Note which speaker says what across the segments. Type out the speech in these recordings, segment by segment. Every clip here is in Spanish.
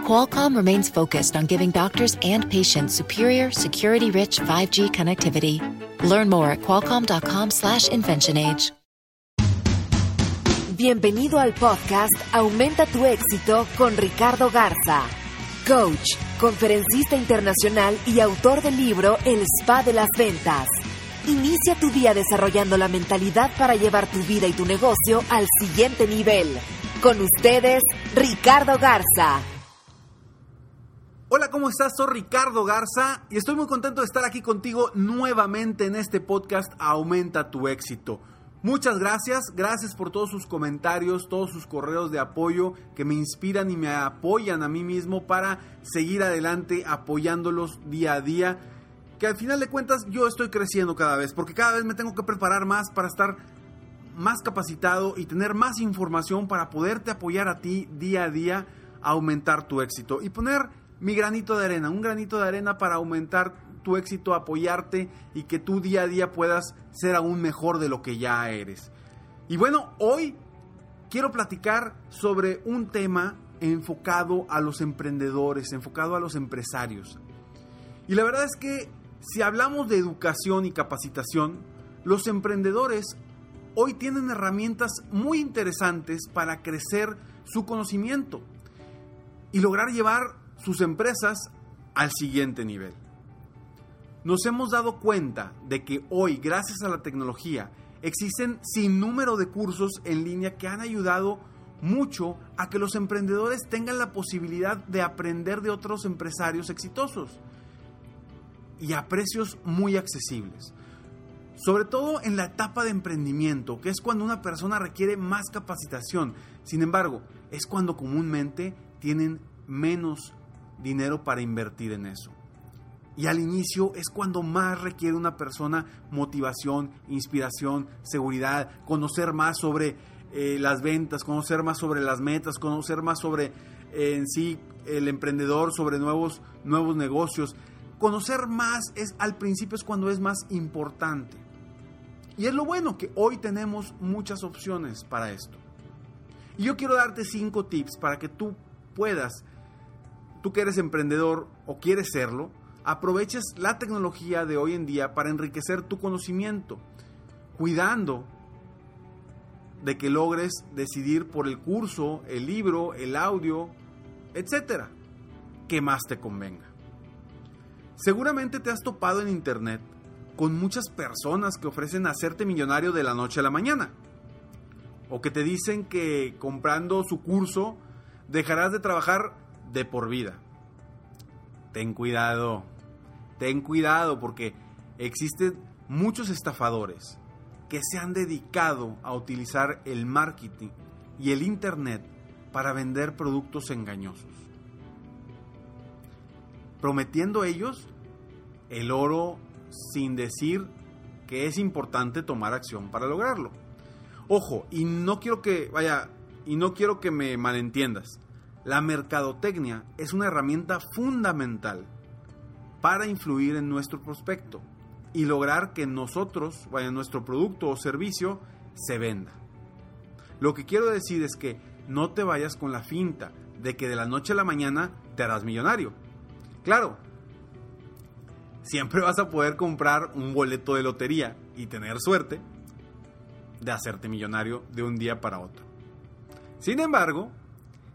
Speaker 1: Qualcomm remains focused on giving doctors and patients superior, security-rich 5G connectivity. Learn more at qualcomm.com/inventionage.
Speaker 2: Bienvenido al podcast Aumenta tu éxito con Ricardo Garza, coach, conferencista internacional y autor del libro El Spa de las Ventas. Inicia tu día desarrollando la mentalidad para llevar tu vida y tu negocio al siguiente nivel. Con ustedes, Ricardo Garza.
Speaker 3: Hola, ¿cómo estás? Soy Ricardo Garza y estoy muy contento de estar aquí contigo nuevamente en este podcast Aumenta tu éxito. Muchas gracias, gracias por todos sus comentarios, todos sus correos de apoyo que me inspiran y me apoyan a mí mismo para seguir adelante apoyándolos día a día. Que al final de cuentas yo estoy creciendo cada vez, porque cada vez me tengo que preparar más para estar más capacitado y tener más información para poderte apoyar a ti día a día aumentar tu éxito y poner mi granito de arena, un granito de arena para aumentar tu éxito, apoyarte y que tú día a día puedas ser aún mejor de lo que ya eres. Y bueno, hoy quiero platicar sobre un tema enfocado a los emprendedores, enfocado a los empresarios. Y la verdad es que si hablamos de educación y capacitación, los emprendedores hoy tienen herramientas muy interesantes para crecer su conocimiento y lograr llevar sus empresas al siguiente nivel. Nos hemos dado cuenta de que hoy, gracias a la tecnología, existen sin número de cursos en línea que han ayudado mucho a que los emprendedores tengan la posibilidad de aprender de otros empresarios exitosos y a precios muy accesibles. Sobre todo en la etapa de emprendimiento, que es cuando una persona requiere más capacitación. Sin embargo, es cuando comúnmente tienen menos dinero para invertir en eso. Y al inicio es cuando más requiere una persona motivación, inspiración, seguridad, conocer más sobre eh, las ventas, conocer más sobre las metas, conocer más sobre eh, en sí el emprendedor, sobre nuevos, nuevos negocios. Conocer más es al principio es cuando es más importante. Y es lo bueno que hoy tenemos muchas opciones para esto. Y yo quiero darte cinco tips para que tú puedas tú que eres emprendedor o quieres serlo, aproveches la tecnología de hoy en día para enriquecer tu conocimiento, cuidando de que logres decidir por el curso, el libro, el audio, etcétera, que más te convenga. Seguramente te has topado en internet con muchas personas que ofrecen hacerte millonario de la noche a la mañana. O que te dicen que comprando su curso dejarás de trabajar de por vida. Ten cuidado, ten cuidado porque existen muchos estafadores que se han dedicado a utilizar el marketing y el Internet para vender productos engañosos. Prometiendo ellos el oro sin decir que es importante tomar acción para lograrlo. Ojo, y no quiero que, vaya, y no quiero que me malentiendas. La mercadotecnia es una herramienta fundamental para influir en nuestro prospecto y lograr que nosotros, vaya, nuestro producto o servicio se venda. Lo que quiero decir es que no te vayas con la finta de que de la noche a la mañana te harás millonario. Claro, siempre vas a poder comprar un boleto de lotería y tener suerte de hacerte millonario de un día para otro. Sin embargo,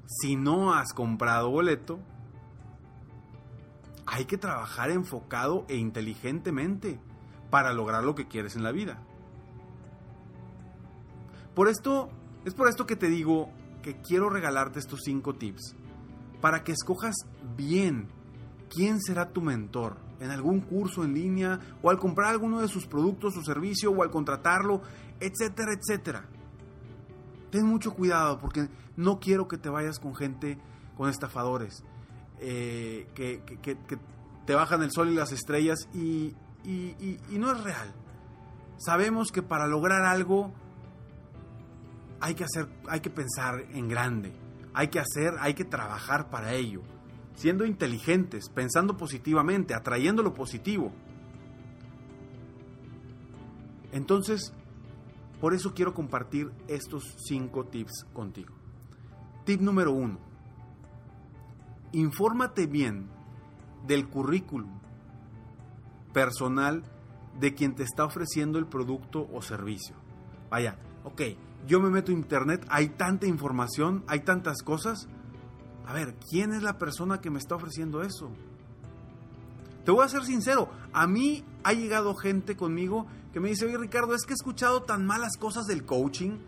Speaker 3: si no has comprado boleto, hay que trabajar enfocado e inteligentemente para lograr lo que quieres en la vida. Por esto, es por esto que te digo que quiero regalarte estos cinco tips para que escojas bien quién será tu mentor en algún curso en línea o al comprar alguno de sus productos o servicio o al contratarlo, etcétera, etcétera ten mucho cuidado porque no quiero que te vayas con gente, con estafadores, eh, que, te bajan el sol y las estrellas y, y no es real. Sabemos que para lograr algo hay que hacer, hay que pensar en grande, hay que hacer, hay que trabajar para ello, siendo inteligentes, pensando positivamente, atrayendo lo positivo. Entonces, por eso quiero compartir estos cinco tips contigo. Tip número uno. Infórmate bien del currículum personal de quien te está ofreciendo el producto o servicio. Vaya, ok, yo me meto a internet, hay tanta información, hay tantas cosas. A ver, ¿quién es la persona que me está ofreciendo eso? Te voy a ser sincero, a mí ha llegado gente conmigo que me dice, oye Ricardo, es que he escuchado tan malas cosas del coaching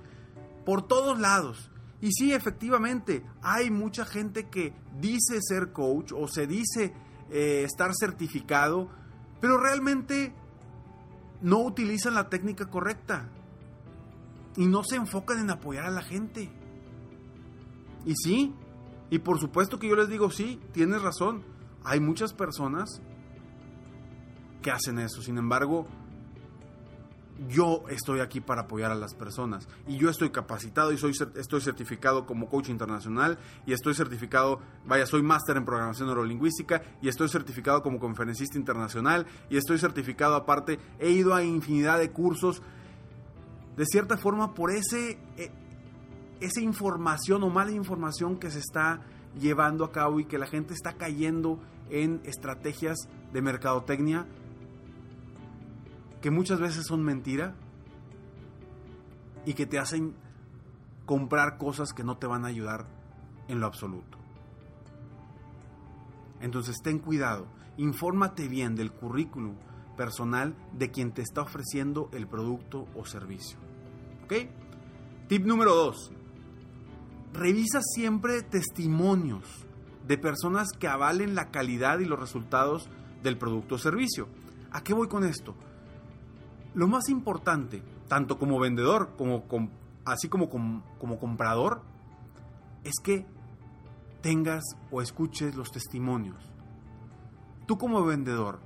Speaker 3: por todos lados. Y sí, efectivamente, hay mucha gente que dice ser coach o se dice eh, estar certificado, pero realmente no utilizan la técnica correcta y no se enfocan en apoyar a la gente. Y sí, y por supuesto que yo les digo, sí, tienes razón, hay muchas personas que hacen eso, sin embargo, yo estoy aquí para apoyar a las personas. Y yo estoy capacitado y soy estoy certificado como coach internacional y estoy certificado, vaya, soy máster en programación neurolingüística y estoy certificado como conferencista internacional y estoy certificado aparte, he ido a infinidad de cursos. De cierta forma por ese e, esa información o mala información que se está llevando a cabo y que la gente está cayendo en estrategias de mercadotecnia que muchas veces son mentira y que te hacen comprar cosas que no te van a ayudar en lo absoluto. Entonces ten cuidado, infórmate bien del currículum personal de quien te está ofreciendo el producto o servicio. ¿Ok? Tip número 2. Revisa siempre testimonios de personas que avalen la calidad y los resultados del producto o servicio. ¿A qué voy con esto? Lo más importante, tanto como vendedor como, así como, como comprador, es que tengas o escuches los testimonios. Tú como vendedor,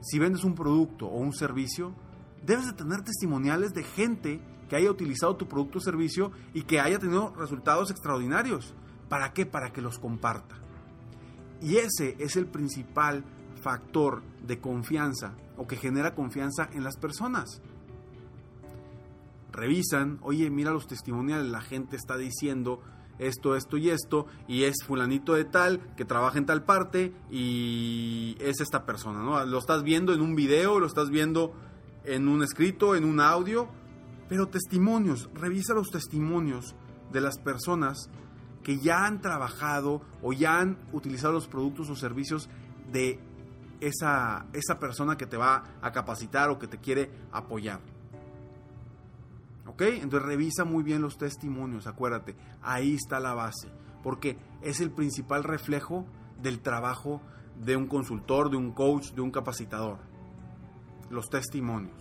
Speaker 3: si vendes un producto o un servicio, debes de tener testimoniales de gente que haya utilizado tu producto o servicio y que haya tenido resultados extraordinarios. ¿Para qué? Para que los comparta. Y ese es el principal factor de confianza o que genera confianza en las personas. Revisan, oye, mira los testimoniales, la gente está diciendo esto, esto y esto, y es fulanito de tal, que trabaja en tal parte, y es esta persona, ¿no? Lo estás viendo en un video, lo estás viendo en un escrito, en un audio, pero testimonios, revisa los testimonios de las personas que ya han trabajado o ya han utilizado los productos o servicios de esa, esa persona que te va a capacitar o que te quiere apoyar. ¿Ok? Entonces revisa muy bien los testimonios, acuérdate, ahí está la base, porque es el principal reflejo del trabajo de un consultor, de un coach, de un capacitador. Los testimonios.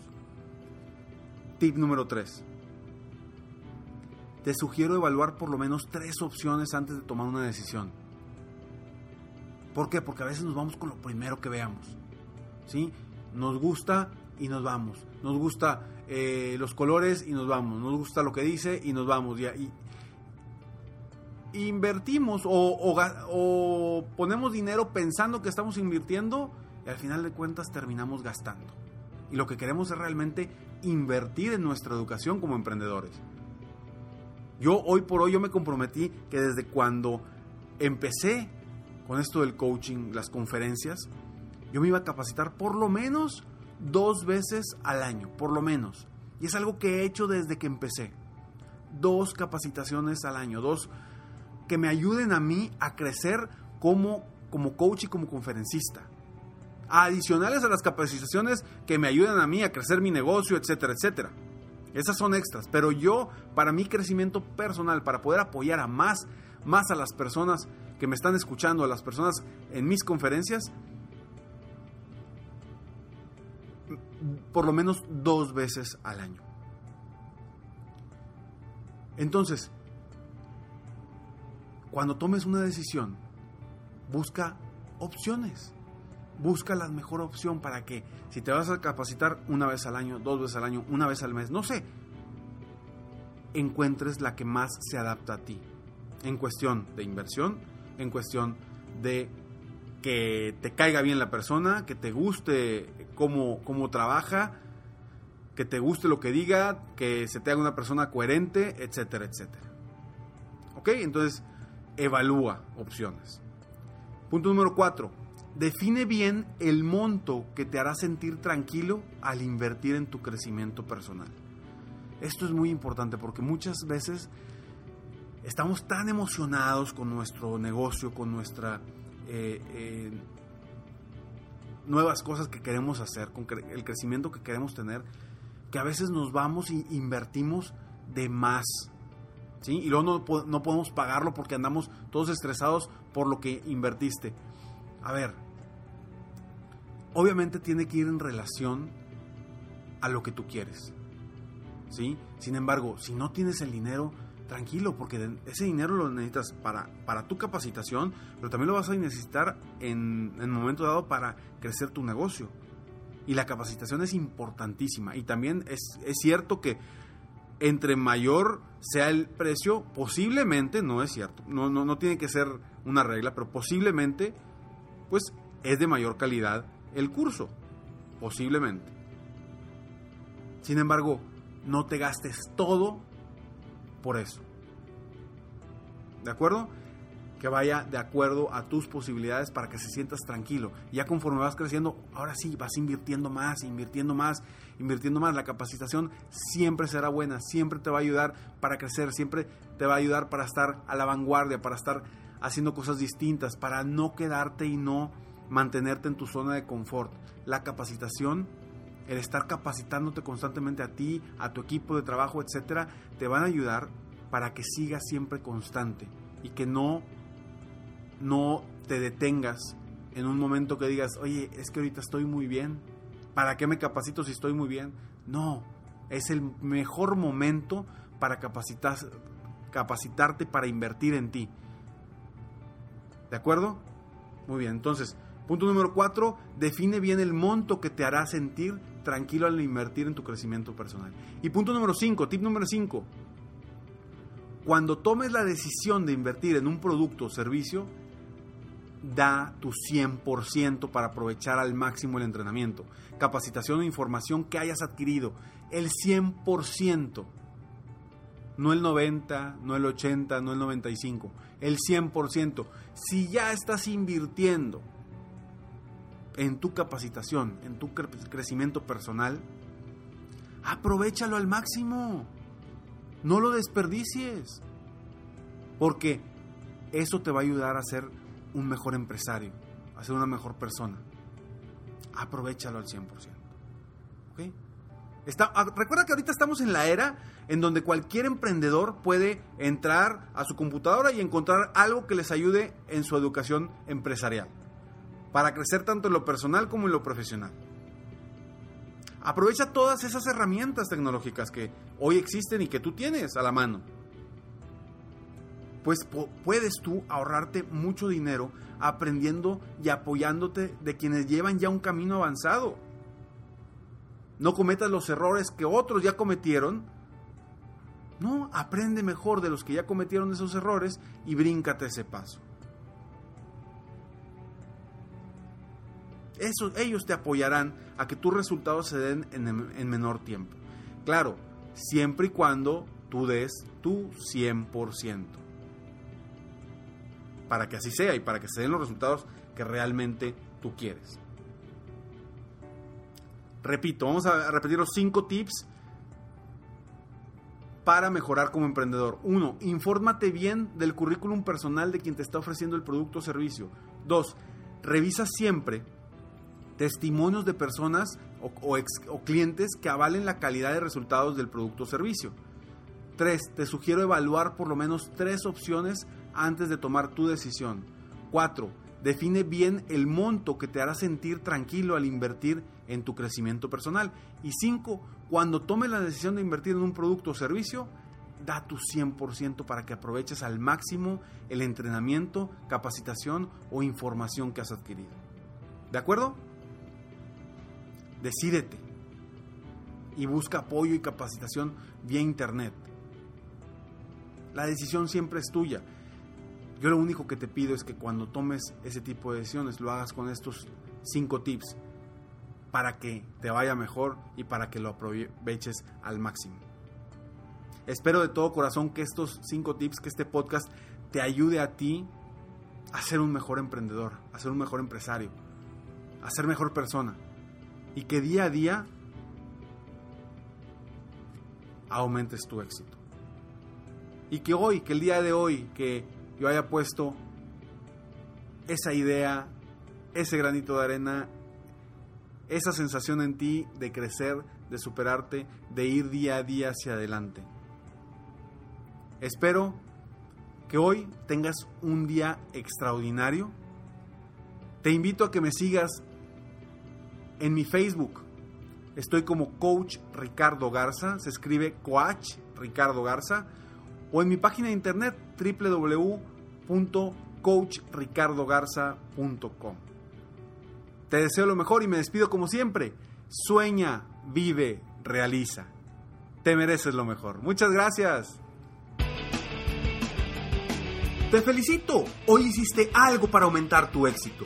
Speaker 3: Tip número 3. Te sugiero evaluar por lo menos tres opciones antes de tomar una decisión. ¿Por qué? Porque a veces nos vamos con lo primero que veamos. ¿sí? Nos gusta y nos vamos. Nos gusta eh, los colores y nos vamos. Nos gusta lo que dice y nos vamos. Y, invertimos o, o, ponemos dinero pensando que estamos invirtiendo y al final de cuentas terminamos gastando. Y lo que queremos es realmente invertir en nuestra educación como emprendedores. Yo hoy por hoy yo me comprometí que desde cuando empecé con esto del coaching, las conferencias, yo me iba a capacitar por lo menos dos veces al año, por lo menos. Y es algo que he hecho desde que empecé. Dos capacitaciones al año, dos que me ayuden a mí a crecer como, como coach y como conferencista. Adicionales a las capacitaciones que me ayudan a mí a crecer mi negocio, etcétera, etcétera. Esas son extras, pero yo, para mi crecimiento personal, para poder apoyar a más, más a las personas que me están escuchando, a las personas en mis conferencias, por lo menos dos veces al año. Entonces, cuando tomes una decisión, busca opciones. Busca la mejor opción para que si te vas a capacitar una vez al año, dos veces al año, una vez al mes, no sé, encuentres la que más se adapta a ti. En cuestión de inversión, en cuestión de que te caiga bien la persona, que te guste cómo, cómo trabaja, que te guste lo que diga, que se te haga una persona coherente, etcétera, etcétera. ¿Ok? Entonces, evalúa opciones. Punto número 4. Define bien el monto que te hará sentir tranquilo al invertir en tu crecimiento personal. Esto es muy importante porque muchas veces estamos tan emocionados con nuestro negocio, con nuestra eh, eh, nuevas cosas que queremos hacer, con el crecimiento que queremos tener, que a veces nos vamos y invertimos de más. ¿sí? Y luego no, no podemos pagarlo porque andamos todos estresados por lo que invertiste. A ver, obviamente tiene que ir en relación a lo que tú quieres. ¿sí? Sin embargo, si no tienes el dinero, tranquilo, porque ese dinero lo necesitas para, para tu capacitación, pero también lo vas a necesitar en, el momento dado para crecer tu negocio. Y la capacitación es importantísima. Y también es, es cierto que entre mayor sea el precio, posiblemente, no es cierto, no, no, no tiene que ser una regla, pero posiblemente, pues es de mayor calidad el curso, posiblemente. Sin embargo, no te gastes todo por eso. ¿De acuerdo? Que vaya de acuerdo a tus posibilidades para que se sientas tranquilo. Ya conforme vas creciendo, ahora sí, vas invirtiendo más, invirtiendo más, invirtiendo más. La capacitación siempre será buena, siempre te va a ayudar para crecer, siempre te va a ayudar para estar a la vanguardia, para estar haciendo cosas distintas, para no quedarte y no mantenerte en tu zona de confort. La capacitación el estar capacitándote constantemente a ti, a tu equipo de trabajo, etcétera, te van a ayudar para que sigas siempre constante y que no no te detengas en un momento que digas, "Oye, es que ahorita estoy muy bien. ¿Para qué me capacito si estoy muy bien?" No, es el mejor momento para capacitar, capacitarte para invertir en ti. ¿De acuerdo? Muy bien, entonces, punto número cuatro, define bien el monto que te hará sentir tranquilo al invertir en tu crecimiento personal. Y punto número 5, tip número 5. Cuando tomes la decisión de invertir en un producto o servicio, da tu 100% para aprovechar al máximo el entrenamiento, capacitación o información que hayas adquirido. El 100%. No el 90, no el 80, no el 95. El 100%. Si ya estás invirtiendo en tu capacitación, en tu crecimiento personal, aprovechalo al máximo. No lo desperdicies. Porque eso te va a ayudar a ser un mejor empresario, a ser una mejor persona. Aprovechalo al 100%. Está, ah, recuerda que ahorita estamos en la era en donde cualquier emprendedor puede entrar a su computadora y encontrar algo que les ayude en su educación empresarial para crecer tanto en lo personal como en lo profesional. Aprovecha todas esas herramientas tecnológicas que hoy existen y que tú tienes a la mano. Pues puedes tú ahorrarte mucho dinero aprendiendo y apoyándote de quienes llevan ya un camino avanzado. No cometas los errores que otros ya cometieron. No, aprende mejor de los que ya cometieron esos errores y bríncate ese paso. Ellos te apoyarán a que tus resultados se den en, menor tiempo. Claro, siempre y cuando tú des tu 100%. Para que así sea y para que se den los resultados que realmente tú quieres. Repito, vamos a repetir los 5 tips para mejorar como emprendedor. 1. Infórmate bien del currículum personal de quien te está ofreciendo el producto o servicio. 2. Revisa siempre testimonios de personas o, clientes que avalen la calidad de resultados del producto o servicio. 3. Te sugiero evaluar por lo menos tres opciones antes de tomar tu decisión. 4. Define bien el monto que te hará sentir tranquilo al invertir en tu crecimiento personal. Y 5. Cuando tomes la decisión de invertir en un producto o servicio, da tu 100% para que aproveches al máximo el entrenamiento, capacitación o información que has adquirido. ¿De acuerdo? Decídete y busca apoyo y capacitación vía internet. La decisión siempre es tuya. Yo lo único que te pido es que cuando tomes ese tipo de decisiones lo hagas con estos cinco tips para que te vaya mejor y para que lo aproveches al máximo. Espero de todo corazón que estos cinco tips, que este podcast te ayude a ti a ser un mejor emprendedor, a ser un mejor empresario, a ser mejor persona. Y que día a día aumentes tu éxito. Y que hoy, que el día de hoy, que yo haya puesto esa idea, ese granito de arena, esa sensación en ti de crecer, de superarte, de ir día a día hacia adelante. Espero que hoy tengas un día extraordinario. Te invito a que me sigas en mi Facebook. Estoy como Coach Ricardo Garza, se escribe Coach Ricardo Garza, o en mi página de internet www.coachricardogarza.com. Te deseo lo mejor y me despido como siempre. Sueña, vive, realiza. Te mereces lo mejor. Muchas gracias. Te felicito. Hoy hiciste algo para aumentar tu éxito.